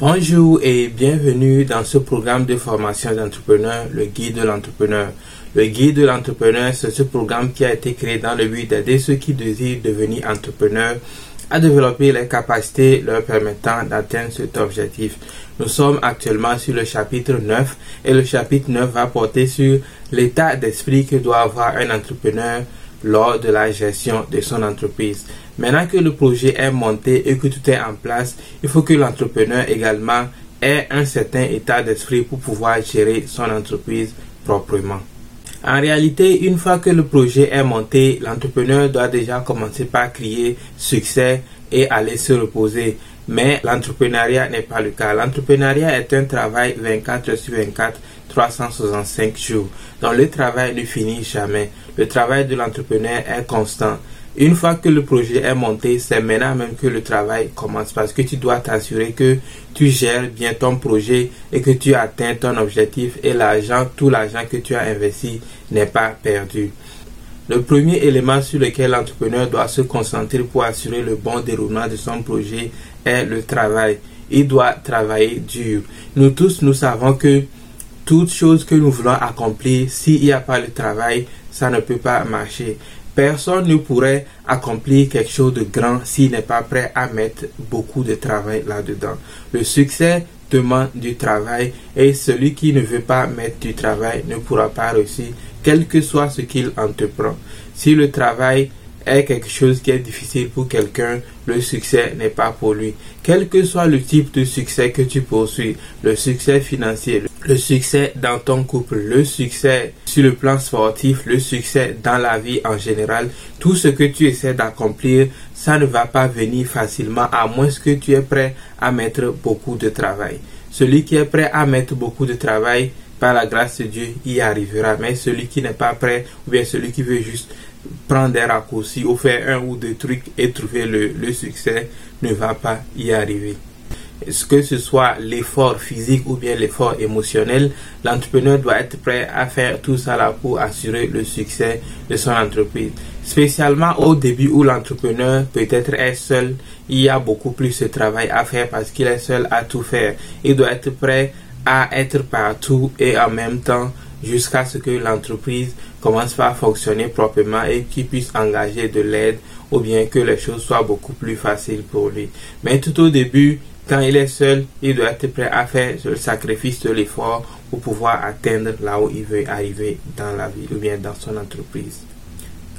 Bonjour et bienvenue dans ce programme de formation d'entrepreneurs, le guide de l'entrepreneur. Le guide de l'entrepreneur, c'est ce programme qui a été créé dans le but d'aider ceux qui désirent devenir entrepreneurs à développer les capacités leur permettant d'atteindre cet objectif. Nous sommes actuellement sur le chapitre 9 et le chapitre 9 va porter sur l'état d'esprit que doit avoir un entrepreneur lors de la gestion de son entreprise. Maintenant que le projet est monté et que tout est en place, il faut que l'entrepreneur également ait un certain état d'esprit pour pouvoir gérer son entreprise proprement. En réalité, une fois que le projet est monté, l'entrepreneur doit déjà commencer par crier succès et aller se reposer. Mais l'entrepreneuriat n'est pas le cas. L'entrepreneuriat est un travail 24 sur 24, 365 jours. Donc le travail ne finit jamais. Le travail de l'entrepreneur est constant. Une fois que le projet est monté, c'est maintenant même que le travail commence parce que tu dois t'assurer que tu gères bien ton projet et que tu atteins ton objectif et l'argent, tout l'argent que tu as investi n'est pas perdu. Le premier élément sur lequel l'entrepreneur doit se concentrer pour assurer le bon déroulement de son projet est le travail. Il doit travailler dur. Nous tous, nous savons que toute chose que nous voulons accomplir, s'il n'y a pas le travail, ça ne peut pas marcher. Personne ne pourrait accomplir quelque chose de grand s'il n'est pas prêt à mettre beaucoup de travail là-dedans. Le succès demande du travail et celui qui ne veut pas mettre du travail ne pourra pas réussir, quel que soit ce qu'il entreprend. Si le travail est quelque chose qui est difficile pour quelqu'un, le succès n'est pas pour lui. Quel que soit le type de succès que tu poursuis, le succès financier, le succès dans ton couple, le succès sur le plan sportif, le succès dans la vie en général, tout ce que tu essaies d'accomplir, ça ne va pas venir facilement à moins que tu es prêt à mettre beaucoup de travail. Celui qui est prêt à mettre beaucoup de travail, par la grâce de Dieu, y arrivera. Mais celui qui n'est pas prêt, ou bien celui qui veut juste prendre des raccourcis ou faire un ou deux trucs et trouver le, le succès ne va pas y arriver. Que ce soit l'effort physique ou bien l'effort émotionnel, l'entrepreneur doit être prêt à faire tout ça là pour assurer le succès de son entreprise. Spécialement au début où l'entrepreneur peut-être est seul, il y a beaucoup plus de travail à faire parce qu'il est seul à tout faire. Il doit être prêt à être partout et en même temps jusqu'à ce que l'entreprise commence à fonctionner proprement et qu'il puisse engager de l'aide ou bien que les choses soient beaucoup plus faciles pour lui. Mais tout au début, quand il est seul, il doit être prêt à faire le sacrifice de l'effort pour pouvoir atteindre là où il veut arriver dans la vie ou bien dans son entreprise.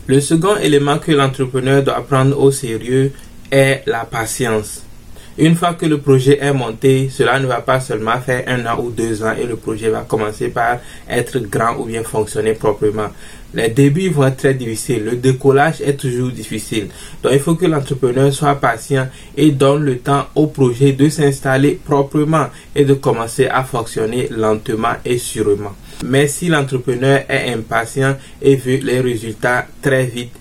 Le second élément que l'entrepreneur doit prendre au sérieux est la patience. Une fois que le projet est monté, cela ne va pas seulement faire un an ou deux ans et le projet va commencer par être grand ou bien fonctionner proprement. Les débuts vont être très difficiles. Le décollage est toujours difficile. Donc il faut que l'entrepreneur soit patient et donne le temps au projet de s'installer proprement et de commencer à fonctionner lentement et sûrement. Mais si l'entrepreneur est impatient et veut les résultats très vite,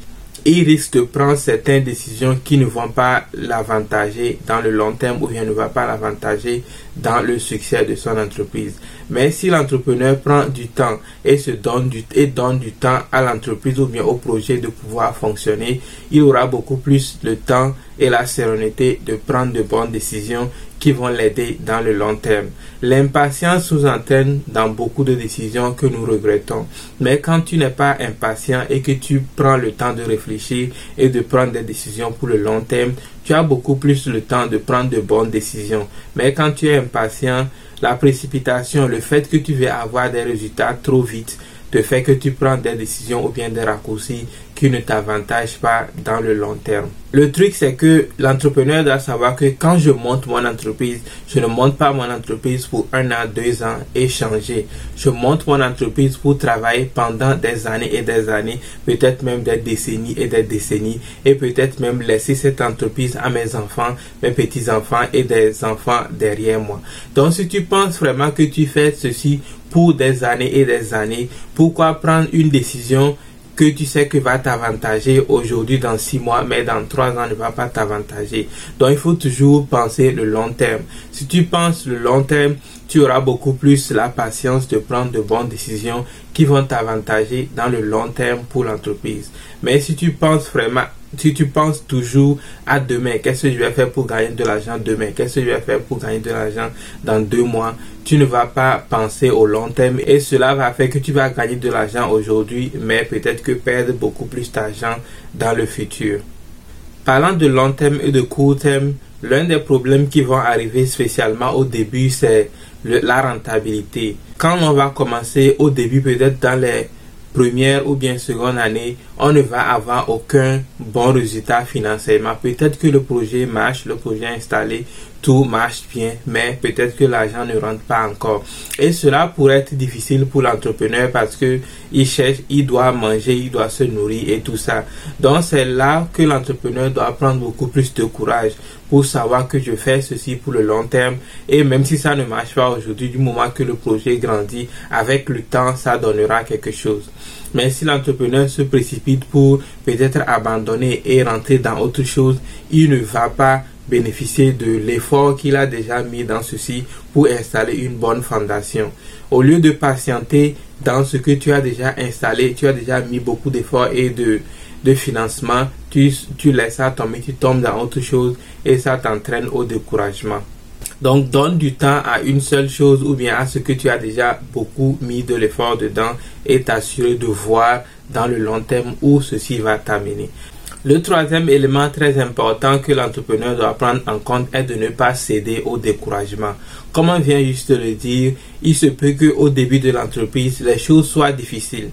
il risque de prendre certaines décisions qui ne vont pas l'avantager dans le long terme ou bien ne vont pas l'avantager dans le succès de son entreprise. Mais si l'entrepreneur prend du temps et donne du, donne du temps à l'entreprise ou bien au projet de pouvoir fonctionner, il aura beaucoup plus le temps et la sérénité de prendre de bonnes décisions qui vont l'aider dans le long terme. L'impatience nous entraîne dans beaucoup de décisions que nous regrettons. Mais quand tu n'es pas impatient et que tu prends le temps de réfléchir et de prendre des décisions pour le long terme, tu as beaucoup plus le temps de prendre de bonnes décisions. Mais quand tu es impatient, la précipitation, le fait que tu veux avoir des résultats trop vite, te fait que tu prends des décisions ou bien des raccourcis qui ne t'avantagent pas dans le long terme. Le truc, c'est que l'entrepreneur doit savoir que quand je monte mon entreprise, je ne monte pas mon entreprise pour un an, deux ans et changer. Je monte mon entreprise pour travailler pendant des années et des années, peut-être même des décennies et des décennies, et peut-être même laisser cette entreprise à mes enfants, mes petits-enfants et des enfants derrière moi. Donc, si tu penses vraiment que tu fais ceci pour des années et des années, pourquoi prendre une décision que tu sais que va t'avantager aujourd'hui dans six mois, mais dans trois ans ne va pas t'avantager. Donc il faut toujours penser le long terme. Si tu penses le long terme, tu auras beaucoup plus la patience de prendre de bonnes décisions qui vont t'avantager dans le long terme pour l'entreprise. Mais si tu penses vraiment si tu penses toujours à demain, qu'est-ce que je vais faire pour gagner de l'argent demain, qu'est-ce que je vais faire pour gagner de l'argent dans deux mois, tu ne vas pas penser au long terme et cela va faire que tu vas gagner de l'argent aujourd'hui, mais peut-être que perdre beaucoup plus d'argent dans le futur. Parlant de long terme et de court terme, l'un des problèmes qui vont arriver spécialement au début, c'est la rentabilité. Quand on va commencer au début, peut-être dans les première ou bien seconde année, on ne va avoir aucun bon résultat financièrement. Peut-être que le projet marche, le projet installé, tout marche bien, mais peut-être que l'argent ne rentre pas encore. Et cela pourrait être difficile pour l'entrepreneur parce que il cherche, il doit manger, il doit se nourrir et tout ça. Donc c'est là que l'entrepreneur doit prendre beaucoup plus de courage pour savoir que je fais ceci pour le long terme et même si ça ne marche pas aujourd'hui, du moment que le projet grandit, avec le temps, ça donnera quelque chose. Mais si l'entrepreneur se précipite pour peut-être abandonner et rentrer dans autre chose, il ne va pas bénéficier de l'effort qu'il a déjà mis dans ceci pour installer une bonne fondation. Au lieu de patienter dans ce que tu as déjà installé, tu as déjà mis beaucoup d'efforts et de, de financement, tu, tu laisses ça tomber, tu tombes dans autre chose et ça t'entraîne au découragement. Donc donne du temps à une seule chose ou bien à ce que tu as déjà beaucoup mis de l'effort dedans et t'assurer de voir dans le long terme où ceci va t'amener. Le troisième élément très important que l'entrepreneur doit prendre en compte est de ne pas céder au découragement. Comme on vient juste de le dire, il se peut qu'au début de l'entreprise, les choses soient difficiles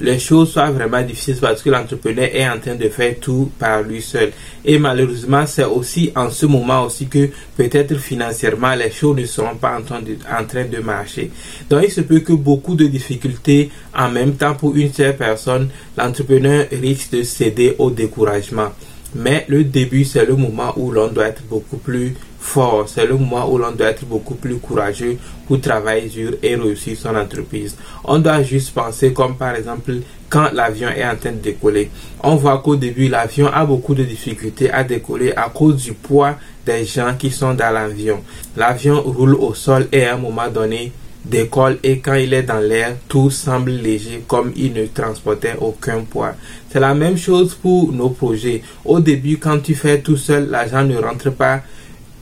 les choses soient vraiment difficiles parce que l'entrepreneur est en train de faire tout par lui seul. Et malheureusement, c'est aussi en ce moment aussi que peut-être financièrement, les choses ne seront pas en train, de, en train de marcher. Donc, il se peut que beaucoup de difficultés en même temps pour une seule personne, l'entrepreneur risque de céder au découragement. Mais le début, c'est le moment où l'on doit être beaucoup plus fort. C'est le moment où l'on doit être beaucoup plus courageux pour travailler dur et réussir son entreprise. On doit juste penser comme par exemple quand l'avion est en train de décoller. On voit qu'au début, l'avion a beaucoup de difficultés à décoller à cause du poids des gens qui sont dans l'avion. L'avion roule au sol et à un moment donné, décolle et quand il est dans l'air, tout semble léger comme il ne transportait aucun poids. C'est la même chose pour nos projets. Au début, quand tu fais tout seul, l'argent ne rentre pas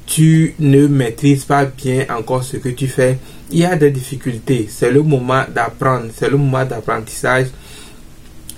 tu ne maîtrises pas bien encore ce que tu fais, il y a des difficultés. C'est le moment d'apprendre, c'est le moment d'apprentissage.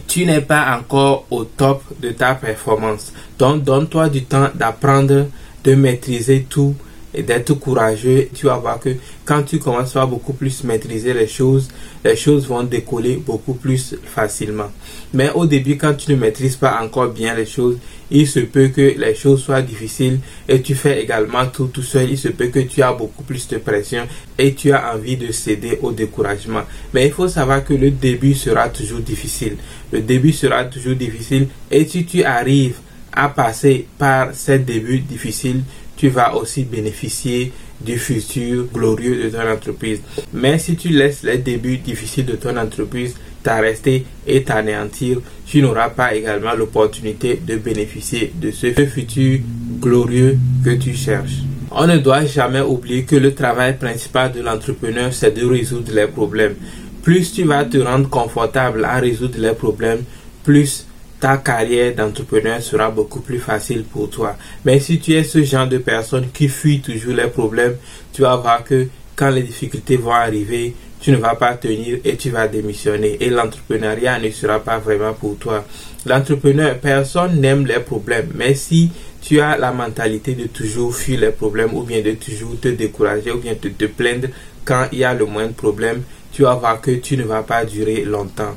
Tu n'es pas encore au top de ta performance. Donc, donne-toi du temps d'apprendre, de maîtriser tout et d'être courageux, tu vas voir que quand tu commences à beaucoup plus maîtriser les choses, les choses vont décoller beaucoup plus facilement. Mais au début, quand tu ne maîtrises pas encore bien les choses, il se peut que les choses soient difficiles et tu fais également tout tout seul. Il se peut que tu as beaucoup plus de pression et tu as envie de céder au découragement. Mais il faut savoir que le début sera toujours difficile. Le début sera toujours difficile et si tu arrives à passer par ces débuts difficiles, tu vas aussi bénéficier du futur glorieux de ton entreprise. Mais si tu laisses les débuts difficiles de ton entreprise t'arrêter et t'anéantir, tu n'auras pas également l'opportunité de bénéficier de ce futur glorieux que tu cherches. On ne doit jamais oublier que le travail principal de l'entrepreneur, c'est de résoudre les problèmes. Plus tu vas te rendre confortable à résoudre les problèmes, plus ta carrière d'entrepreneur sera beaucoup plus facile pour toi. Mais si tu es ce genre de personne qui fuit toujours les problèmes, tu vas voir que quand les difficultés vont arriver, tu ne vas pas tenir et tu vas démissionner. Et l'entrepreneuriat ne sera pas vraiment pour toi. L'entrepreneur, personne n'aime les problèmes. Mais si tu as la mentalité de toujours fuir les problèmes ou bien de toujours te décourager ou bien te plaindre quand il y a le moindre problème, tu vas voir que tu ne vas pas durer longtemps.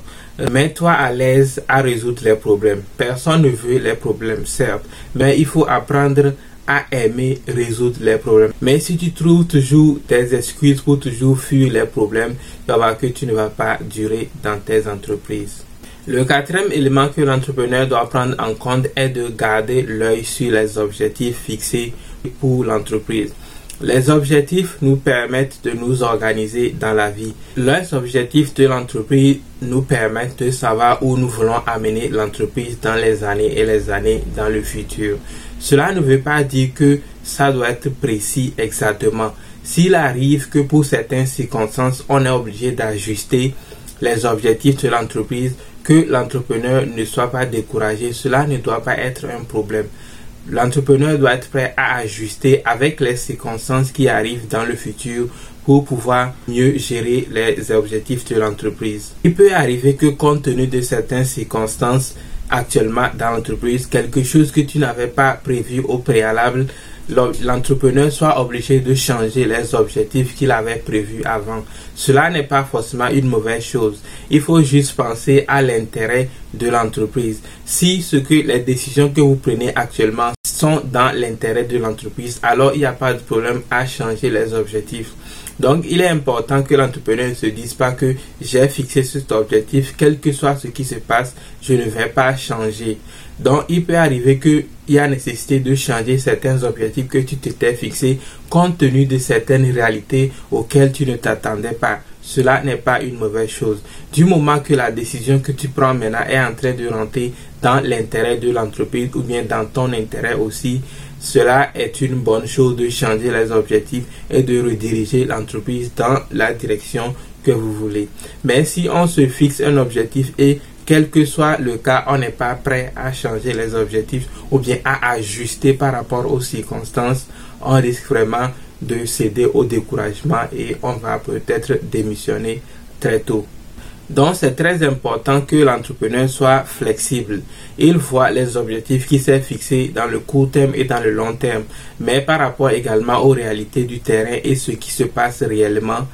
Mets-toi à l'aise à résoudre les problèmes. Personne ne veut les problèmes, certes, mais il faut apprendre à aimer résoudre les problèmes. Mais si tu trouves toujours des excuses pour toujours fuir les problèmes, tu vas voir que tu ne vas pas durer dans tes entreprises. Le quatrième élément que l'entrepreneur doit prendre en compte est de garder l'œil sur les objectifs fixés pour l'entreprise. Les objectifs nous permettent de nous organiser dans la vie. Les objectifs de l'entreprise nous permettent de savoir où nous voulons amener l'entreprise dans les années et les années dans le futur. Cela ne veut pas dire que ça doit être précis exactement. S'il arrive que pour certaines circonstances, on est obligé d'ajuster les objectifs de l'entreprise, que l'entrepreneur ne soit pas découragé, cela ne doit pas être un problème. L'entrepreneur doit être prêt à ajuster avec les circonstances qui arrivent dans le futur pour pouvoir mieux gérer les objectifs de l'entreprise. Il peut arriver que compte tenu de certaines circonstances actuellement dans l'entreprise, quelque chose que tu n'avais pas prévu au préalable l'entrepreneur soit obligé de changer les objectifs qu'il avait prévus avant. Cela n'est pas forcément une mauvaise chose. Il faut juste penser à l'intérêt de l'entreprise. Si ce que les décisions que vous prenez actuellement sont dans l'intérêt de l'entreprise, alors il n'y a pas de problème à changer les objectifs. Donc, il est important que l'entrepreneur ne se dise pas que j'ai fixé cet objectif, quel que soit ce qui se passe, je ne vais pas changer. Donc, il peut arriver qu'il y a nécessité de changer certains objectifs que tu t'étais fixés compte tenu de certaines réalités auxquelles tu ne t'attendais pas. Cela n'est pas une mauvaise chose. Du moment que la décision que tu prends maintenant est en train de rentrer dans l'intérêt de l'entreprise ou bien dans ton intérêt aussi, cela est une bonne chose de changer les objectifs et de rediriger l'entreprise dans la direction que vous voulez. Mais si on se fixe un objectif et quel que soit le cas, on n'est pas prêt à changer les objectifs ou bien à ajuster par rapport aux circonstances, on risque vraiment de céder au découragement et on va peut-être démissionner très tôt. Donc, c'est très important que l'entrepreneur soit flexible. Il voit les objectifs qui s'est fixés dans le court terme et dans le long terme, mais par rapport également aux réalités du terrain et ce qui se passe réellement,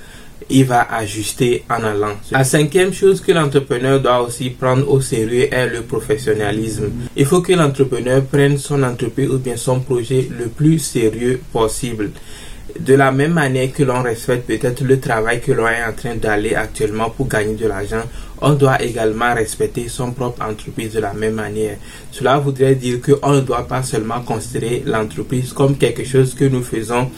il va ajuster en allant. La cinquième chose que l'entrepreneur doit aussi prendre au sérieux est le professionnalisme. Il faut que l'entrepreneur prenne son entreprise ou bien son projet le plus sérieux possible de la même manière que l'on respecte peut-être le travail que l'on est en train d'aller actuellement pour gagner de l'argent, on doit également respecter son propre entreprise de la même manière. Cela voudrait dire qu'on ne doit pas seulement considérer l'entreprise comme quelque chose que nous faisons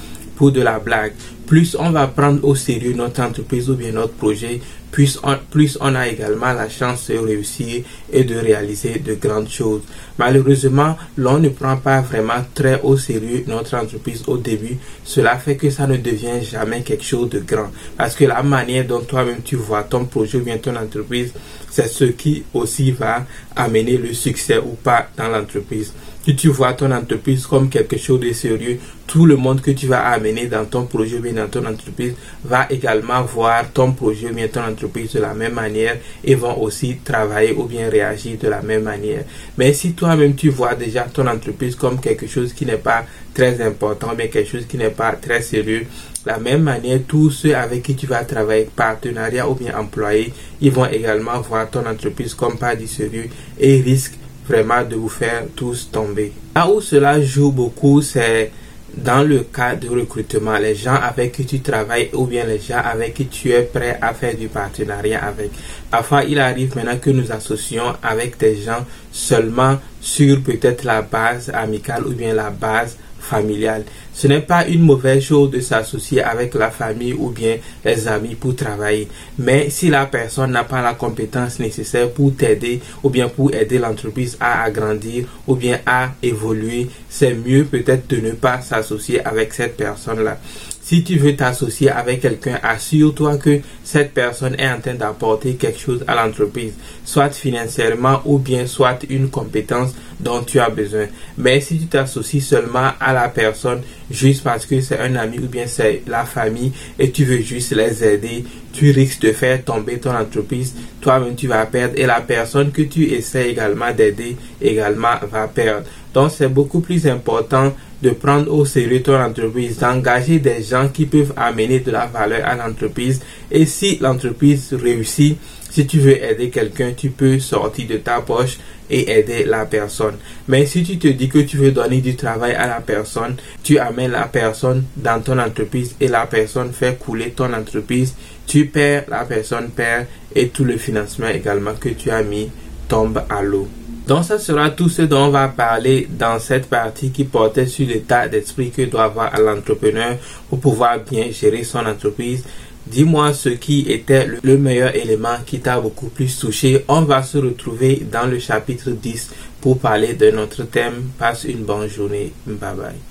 de la blague. Plus on va prendre au sérieux notre entreprise ou bien notre projet, plus on, plus on a également la chance de réussir et de réaliser de grandes choses. Malheureusement, l'on ne prend pas vraiment très au sérieux notre entreprise au début. Cela fait que ça ne devient jamais quelque chose de grand. Parce que la manière dont toi-même tu vois ton projet ou bien ton entreprise, c'est ce qui aussi va amener le succès ou pas dans l'entreprise. Si tu vois ton entreprise comme quelque chose de sérieux, tout le monde que tu vas amener dans ton projet ou bien dans ton entreprise va également voir ton projet ou bien ton entreprise de la même manière et vont aussi travailler ou bien réagir de la même manière. Mais si toi-même tu vois déjà ton entreprise comme quelque chose qui n'est pas très important, mais quelque chose qui n'est pas très sérieux, la même manière, tous ceux avec qui tu vas travailler, partenariat ou bien employé, ils vont également voir ton entreprise comme pas du sérieux et risquent vraiment de vous faire tous tomber. Là où cela joue beaucoup, c'est dans le cas de recrutement, les gens avec qui tu travailles ou bien les gens avec qui tu es prêt à faire du partenariat avec. Parfois, il arrive maintenant que nous associons avec des gens seulement sur peut-être la base amicale ou bien la base familiale. Ce n'est pas une mauvaise chose de s'associer avec la famille ou bien les amis pour travailler. Mais si la personne n'a pas la compétence nécessaire pour t'aider ou bien pour aider l'entreprise à agrandir ou bien à évoluer, c'est mieux peut-être de ne pas s'associer avec cette personne-là. Si tu veux t'associer avec quelqu'un, assure-toi que cette personne est en train d'apporter quelque chose à l'entreprise, soit financièrement ou bien soit une compétence dont tu as besoin. Mais si tu t'associes seulement à la personne juste parce que c'est un ami ou bien c'est la famille et tu veux juste les aider, tu risques de faire tomber ton entreprise, toi-même tu vas perdre et la personne que tu essaies également d'aider également va perdre. Donc c'est beaucoup plus important de prendre au sérieux ton entreprise, d'engager des gens qui peuvent amener de la valeur à l'entreprise. Et si l'entreprise réussit, si tu veux aider quelqu'un, tu peux sortir de ta poche et aider la personne. Mais si tu te dis que tu veux donner du travail à la personne, tu amènes la personne dans ton entreprise et la personne fait couler ton entreprise, tu perds, la personne perd et tout le financement également que tu as mis tombe à l'eau. Donc ça sera tout ce dont on va parler dans cette partie qui portait sur l'état d'esprit que doit avoir l'entrepreneur pour pouvoir bien gérer son entreprise. Dis-moi ce qui était le meilleur élément qui t'a beaucoup plus touché. On va se retrouver dans le chapitre 10 pour parler de notre thème. Passe une bonne journée. Bye bye.